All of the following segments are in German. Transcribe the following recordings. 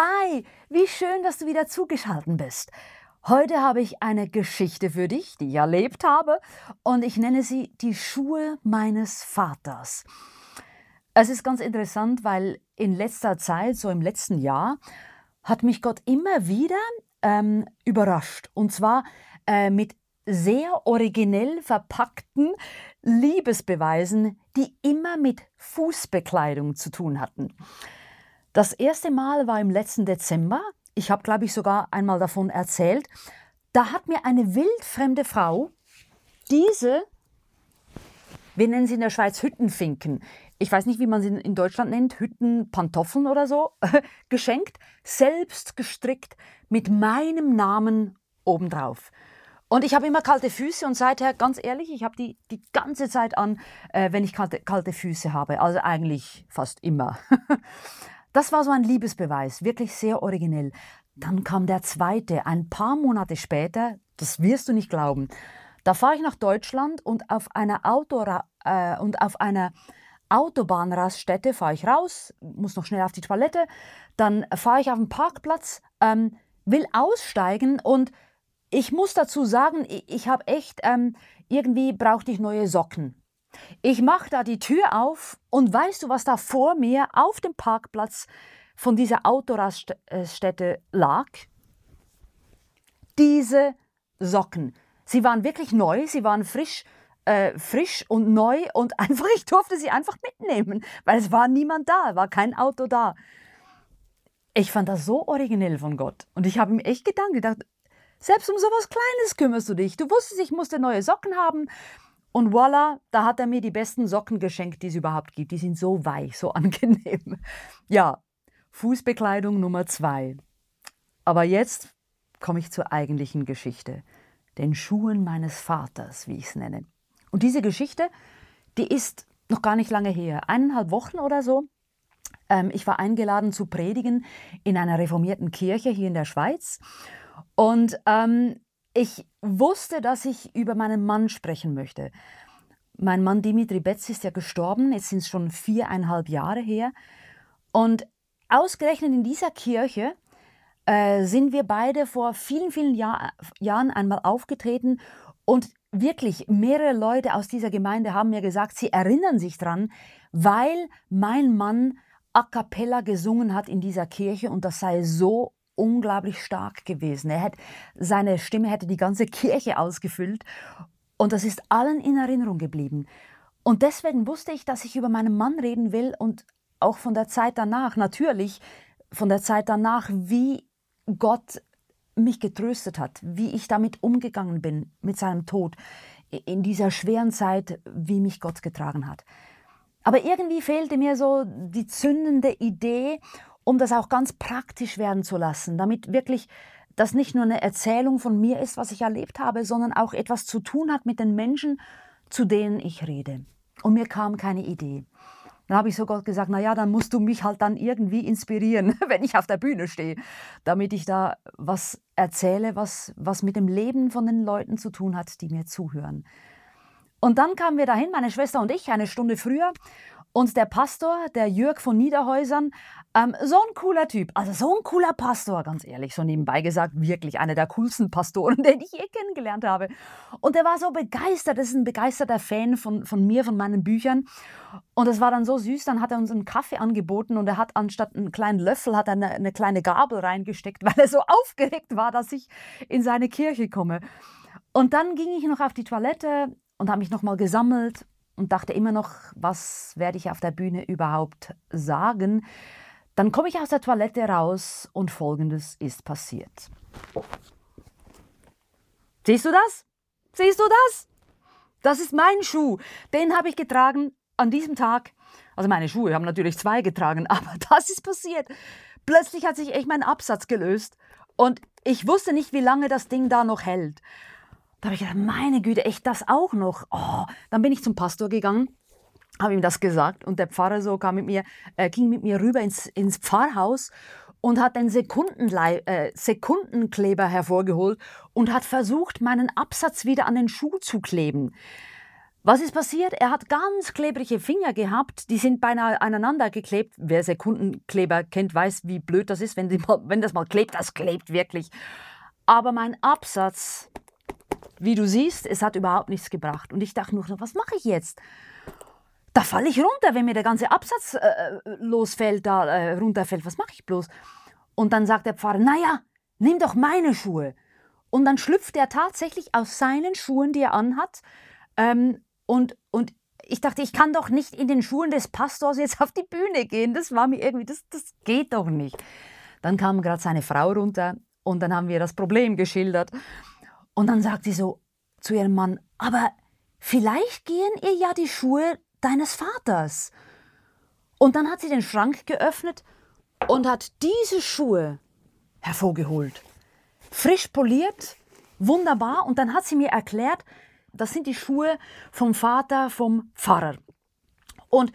Hi, wie schön, dass du wieder zugeschaltet bist. Heute habe ich eine Geschichte für dich, die ich erlebt habe, und ich nenne sie die Schuhe meines Vaters. Es ist ganz interessant, weil in letzter Zeit, so im letzten Jahr, hat mich Gott immer wieder ähm, überrascht. Und zwar äh, mit sehr originell verpackten Liebesbeweisen, die immer mit Fußbekleidung zu tun hatten. Das erste Mal war im letzten Dezember. Ich habe, glaube ich, sogar einmal davon erzählt. Da hat mir eine wildfremde Frau diese, wir nennen sie in der Schweiz Hüttenfinken, ich weiß nicht, wie man sie in Deutschland nennt, Hüttenpantoffeln oder so, geschenkt, selbst gestrickt, mit meinem Namen obendrauf. Und ich habe immer kalte Füße und seither, ganz ehrlich, ich habe die die ganze Zeit an, äh, wenn ich kalte, kalte Füße habe. Also eigentlich fast immer. Das war so ein Liebesbeweis, wirklich sehr originell. Dann kam der zweite, ein paar Monate später, das wirst du nicht glauben. Da fahre ich nach Deutschland und auf einer, Autora äh, und auf einer Autobahnraststätte fahre ich raus, muss noch schnell auf die Toilette, dann fahre ich auf den Parkplatz, ähm, will aussteigen und ich muss dazu sagen, ich, ich habe echt, ähm, irgendwie brauchte ich neue Socken. Ich mache da die Tür auf und weißt du, was da vor mir auf dem Parkplatz von dieser Autoraststätte lag? Diese Socken. Sie waren wirklich neu, sie waren frisch, äh, frisch und neu und einfach, ich durfte sie einfach mitnehmen, weil es war niemand da, war kein Auto da. Ich fand das so originell von Gott und ich habe mir echt Gedanken gedacht, selbst um sowas Kleines kümmerst du dich. Du wusstest, ich musste neue Socken haben. Und voila, da hat er mir die besten Socken geschenkt, die es überhaupt gibt. Die sind so weich, so angenehm. Ja, Fußbekleidung Nummer zwei. Aber jetzt komme ich zur eigentlichen Geschichte. Den Schuhen meines Vaters, wie ich es nenne. Und diese Geschichte, die ist noch gar nicht lange her. Eineinhalb Wochen oder so. Ähm, ich war eingeladen zu predigen in einer reformierten Kirche hier in der Schweiz. Und ähm, ich wusste, dass ich über meinen Mann sprechen möchte. Mein Mann Dimitri Betz ist ja gestorben, jetzt sind es schon viereinhalb Jahre her. Und ausgerechnet in dieser Kirche äh, sind wir beide vor vielen, vielen Jahr, Jahren einmal aufgetreten und wirklich mehrere Leute aus dieser Gemeinde haben mir gesagt, sie erinnern sich dran, weil mein Mann a cappella gesungen hat in dieser Kirche und das sei so unglaublich stark gewesen. Er hat, seine Stimme hätte die ganze Kirche ausgefüllt und das ist allen in Erinnerung geblieben. Und deswegen wusste ich, dass ich über meinen Mann reden will und auch von der Zeit danach, natürlich von der Zeit danach, wie Gott mich getröstet hat, wie ich damit umgegangen bin mit seinem Tod, in dieser schweren Zeit, wie mich Gott getragen hat. Aber irgendwie fehlte mir so die zündende Idee um das auch ganz praktisch werden zu lassen, damit wirklich das nicht nur eine Erzählung von mir ist, was ich erlebt habe, sondern auch etwas zu tun hat mit den Menschen, zu denen ich rede. Und mir kam keine Idee. Dann habe ich so Gott gesagt, na ja, dann musst du mich halt dann irgendwie inspirieren, wenn ich auf der Bühne stehe, damit ich da was erzähle, was, was mit dem Leben von den Leuten zu tun hat, die mir zuhören. Und dann kamen wir dahin, meine Schwester und ich, eine Stunde früher. Und der Pastor, der Jörg von Niederhäusern, ähm, so ein cooler Typ, also so ein cooler Pastor, ganz ehrlich, so nebenbei gesagt, wirklich einer der coolsten Pastoren, den ich je kennengelernt habe. Und er war so begeistert, das ist ein begeisterter Fan von, von mir, von meinen Büchern. Und es war dann so süß, dann hat er uns einen Kaffee angeboten und er hat anstatt einen kleinen Löffel, hat er eine, eine kleine Gabel reingesteckt, weil er so aufgeregt war, dass ich in seine Kirche komme. Und dann ging ich noch auf die Toilette und habe mich nochmal gesammelt und dachte immer noch, was werde ich auf der Bühne überhaupt sagen. Dann komme ich aus der Toilette raus und Folgendes ist passiert. Siehst du das? Siehst du das? Das ist mein Schuh. Den habe ich getragen an diesem Tag. Also meine Schuhe haben natürlich zwei getragen, aber das ist passiert. Plötzlich hat sich echt mein Absatz gelöst und ich wusste nicht, wie lange das Ding da noch hält. Da habe ich gedacht, meine Güte, echt das auch noch? Oh, dann bin ich zum Pastor gegangen, habe ihm das gesagt und der Pfarrer so kam mit mir, äh, ging mit mir rüber ins, ins Pfarrhaus und hat den Sekundenlei äh, Sekundenkleber hervorgeholt und hat versucht, meinen Absatz wieder an den Schuh zu kleben. Was ist passiert? Er hat ganz klebrige Finger gehabt, die sind beinahe aneinander geklebt. Wer Sekundenkleber kennt, weiß, wie blöd das ist, wenn, mal, wenn das mal klebt. Das klebt wirklich. Aber mein Absatz, wie du siehst, es hat überhaupt nichts gebracht. Und ich dachte nur, was mache ich jetzt? Da falle ich runter, wenn mir der ganze Absatz äh, losfällt, da äh, runterfällt. Was mache ich bloß? Und dann sagt der Pfarrer, naja, nimm doch meine Schuhe. Und dann schlüpft er tatsächlich aus seinen Schuhen, die er anhat, ähm, und, und ich dachte, ich kann doch nicht in den Schuhen des Pastors jetzt auf die Bühne gehen. Das war mir irgendwie, das, das geht doch nicht. Dann kam gerade seine Frau runter und dann haben wir das Problem geschildert. Und dann sagt sie so zu ihrem Mann, aber vielleicht gehen ihr ja die Schuhe deines Vaters. Und dann hat sie den Schrank geöffnet und hat diese Schuhe hervorgeholt. Frisch poliert, wunderbar. Und dann hat sie mir erklärt, das sind die Schuhe vom Vater vom Pfarrer. Und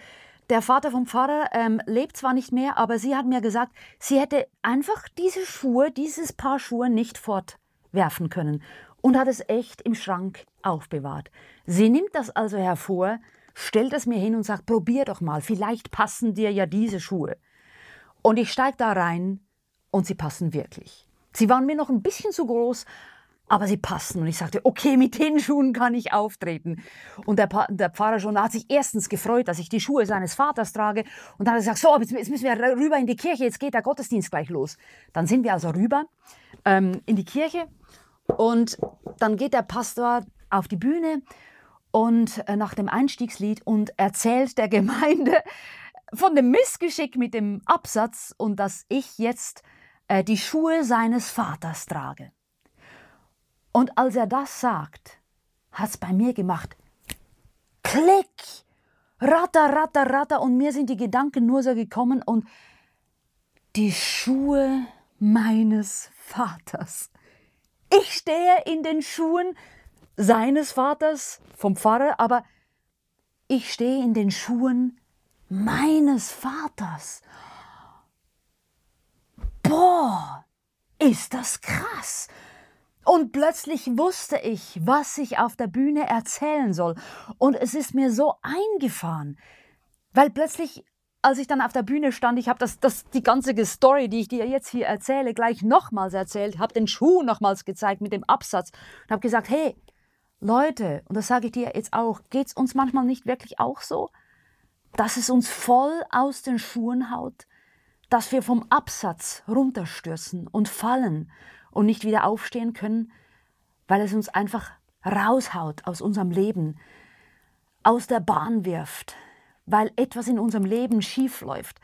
der Vater vom Pfarrer ähm, lebt zwar nicht mehr, aber sie hat mir gesagt, sie hätte einfach diese Schuhe, dieses Paar Schuhe nicht fortwerfen können und hat es echt im Schrank aufbewahrt. Sie nimmt das also hervor, stellt es mir hin und sagt, probier doch mal, vielleicht passen dir ja diese Schuhe. Und ich steige da rein und sie passen wirklich. Sie waren mir noch ein bisschen zu groß, aber sie passen. Und ich sagte, okay, mit den Schuhen kann ich auftreten. Und der, pa der Pfarrer schon hat sich erstens gefreut, dass ich die Schuhe seines Vaters trage. Und dann hat er gesagt, so, jetzt, müssen wir rüber in die Kirche, jetzt geht der Gottesdienst gleich los. Dann sind wir also rüber ähm, in die Kirche und dann geht der Pastor auf die Bühne und äh, nach dem Einstiegslied und erzählt der Gemeinde von dem Missgeschick mit dem Absatz und dass ich jetzt äh, die Schuhe seines Vaters trage. Und als er das sagt, hat es bei mir gemacht. Klick! Ratter, ratter, ratter. Und mir sind die Gedanken nur so gekommen und die Schuhe meines Vaters. Ich stehe in den Schuhen seines Vaters, vom Pfarrer, aber ich stehe in den Schuhen meines Vaters. Boah, ist das krass. Und plötzlich wusste ich, was ich auf der Bühne erzählen soll. Und es ist mir so eingefahren, weil plötzlich, als ich dann auf der Bühne stand, ich habe das, das, die ganze Story, die ich dir jetzt hier erzähle, gleich nochmals erzählt, habe den Schuh nochmals gezeigt mit dem Absatz und habe gesagt, hey, Leute, und das sage ich dir jetzt auch, geht es uns manchmal nicht wirklich auch so, dass es uns voll aus den Schuhen haut, dass wir vom Absatz runterstürzen und fallen und nicht wieder aufstehen können, weil es uns einfach raushaut aus unserem Leben, aus der Bahn wirft, weil etwas in unserem Leben schief läuft,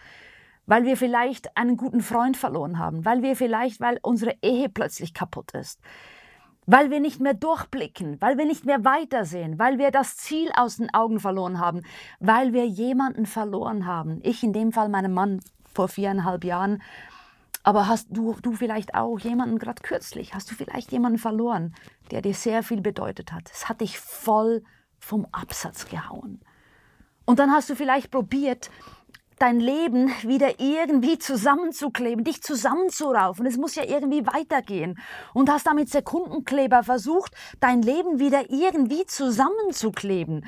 weil wir vielleicht einen guten Freund verloren haben, weil wir vielleicht, weil unsere Ehe plötzlich kaputt ist, weil wir nicht mehr durchblicken, weil wir nicht mehr weitersehen, weil wir das Ziel aus den Augen verloren haben, weil wir jemanden verloren haben. Ich in dem Fall meinen Mann vor viereinhalb Jahren aber hast du, du vielleicht auch jemanden, gerade kürzlich, hast du vielleicht jemanden verloren, der dir sehr viel bedeutet hat. Es hat dich voll vom Absatz gehauen. Und dann hast du vielleicht probiert, dein Leben wieder irgendwie zusammenzukleben, dich zusammenzuraufen. Es muss ja irgendwie weitergehen. Und hast damit Sekundenkleber versucht, dein Leben wieder irgendwie zusammenzukleben.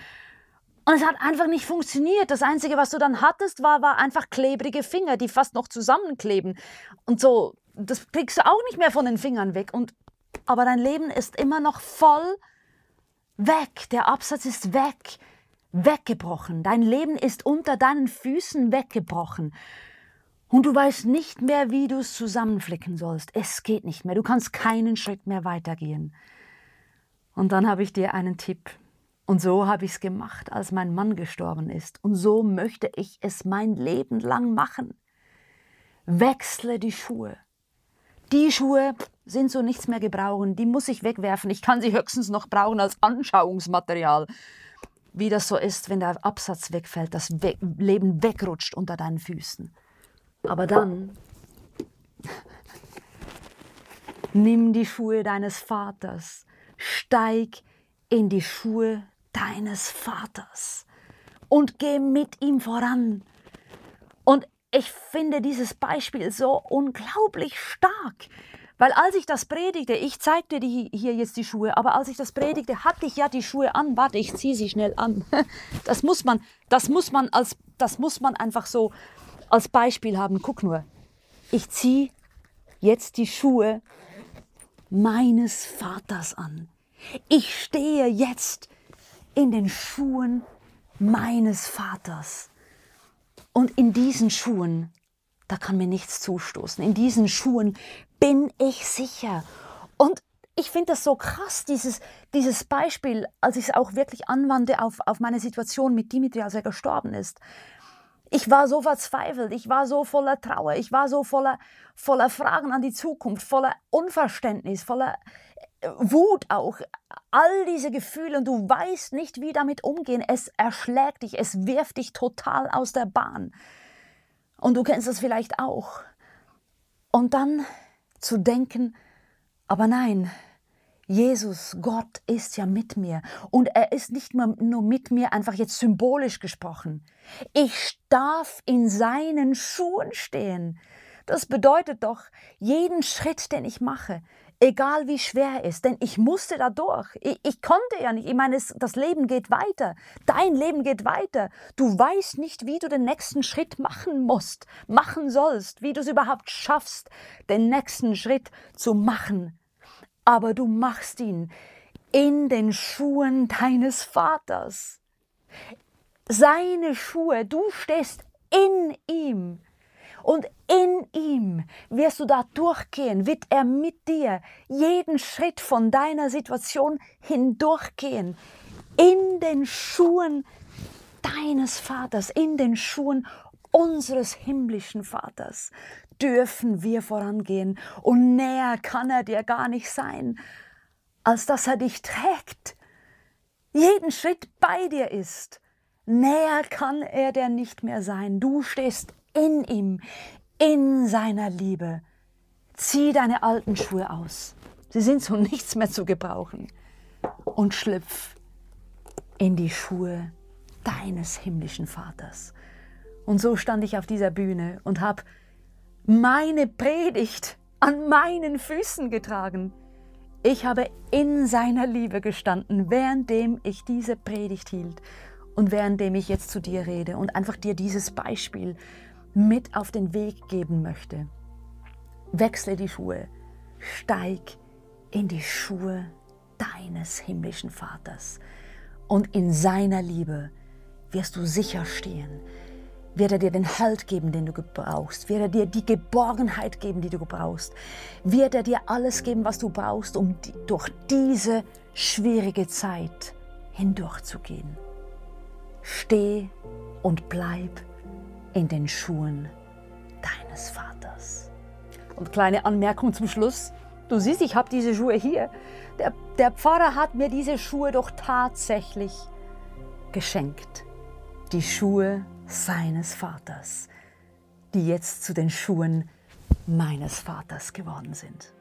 Und es hat einfach nicht funktioniert. Das Einzige, was du dann hattest, war, war einfach klebrige Finger, die fast noch zusammenkleben. Und so, das kriegst du auch nicht mehr von den Fingern weg. Und, aber dein Leben ist immer noch voll weg. Der Absatz ist weg, weggebrochen. Dein Leben ist unter deinen Füßen weggebrochen. Und du weißt nicht mehr, wie du es zusammenflicken sollst. Es geht nicht mehr. Du kannst keinen Schritt mehr weitergehen. Und dann habe ich dir einen Tipp. Und so habe ich es gemacht, als mein Mann gestorben ist. Und so möchte ich es mein Leben lang machen. Wechsle die Schuhe. Die Schuhe sind so nichts mehr gebrauchen, die muss ich wegwerfen. Ich kann sie höchstens noch brauchen als Anschauungsmaterial. Wie das so ist, wenn der Absatz wegfällt, das We Leben wegrutscht unter deinen Füßen. Aber dann nimm die Schuhe deines Vaters, steig in die Schuhe deines Vaters und geh mit ihm voran. Und ich finde dieses Beispiel so unglaublich stark, Weil als ich das predigte, ich zeigte dir hier jetzt die Schuhe, aber als ich das predigte, hatte ich ja die Schuhe an. Warte, ich ziehe sie schnell an. Das muss man, das muss man als, das muss man einfach so als Beispiel haben. Guck nur, ich ziehe jetzt die Schuhe meines Vaters an. Ich stehe jetzt in den Schuhen meines Vaters. Und in diesen Schuhen, da kann mir nichts zustoßen. In diesen Schuhen bin ich sicher. Und ich finde das so krass, dieses, dieses Beispiel, als ich es auch wirklich anwandte auf, auf meine Situation mit Dimitri, als er gestorben ist. Ich war so verzweifelt, ich war so voller Trauer, ich war so voller, voller Fragen an die Zukunft, voller Unverständnis, voller äh, Wut auch. All diese Gefühle und du weißt nicht, wie damit umgehen. Es erschlägt dich, es wirft dich total aus der Bahn. Und du kennst das vielleicht auch. Und dann zu denken, aber nein, Jesus, Gott ist ja mit mir. Und er ist nicht nur, mit mir, einfach jetzt symbolisch gesprochen. Ich darf in seinen Schuhen stehen. Das bedeutet doch, jeden Schritt, den ich mache, egal wie schwer er ist, denn ich musste da durch. Ich, ich, konnte ja nicht. Ich meine, es, das Leben geht weiter. Dein Leben geht weiter. Du weißt nicht, wie du den nächsten Schritt machen musst, machen sollst, wie du es überhaupt schaffst, den nächsten Schritt zu machen. Aber du machst ihn in den Schuhen deines Vaters. Seine Schuhe, du stehst in ihm. Und in ihm wirst du da durchgehen, wird er mit dir jeden Schritt von deiner Situation hindurchgehen. In den Schuhen deines Vaters, in den Schuhen unseres himmlischen Vaters dürfen wir vorangehen. Und näher kann er dir gar nicht sein, als dass er dich trägt, jeden Schritt bei dir ist. Näher kann er dir nicht mehr sein. Du stehst in ihm, in seiner Liebe. Zieh deine alten Schuhe aus. Sie sind zu nichts mehr zu gebrauchen. Und schlüpf in die Schuhe deines himmlischen Vaters. Und so stand ich auf dieser Bühne und habe meine Predigt an meinen Füßen getragen. Ich habe in seiner Liebe gestanden, währenddem ich diese Predigt hielt und währenddem ich jetzt zu dir rede und einfach dir dieses Beispiel mit auf den Weg geben möchte. Wechsle die Schuhe, steig in die Schuhe deines himmlischen Vaters und in seiner Liebe wirst du sicher stehen. Wird er dir den Halt geben, den du brauchst? Wird er dir die Geborgenheit geben, die du brauchst? Wird er dir alles geben, was du brauchst, um durch diese schwierige Zeit hindurchzugehen? Steh und bleib in den Schuhen deines Vaters. Und kleine Anmerkung zum Schluss. Du siehst, ich habe diese Schuhe hier. Der, der Pfarrer hat mir diese Schuhe doch tatsächlich geschenkt. Die Schuhe seines Vaters, die jetzt zu den Schuhen meines Vaters geworden sind.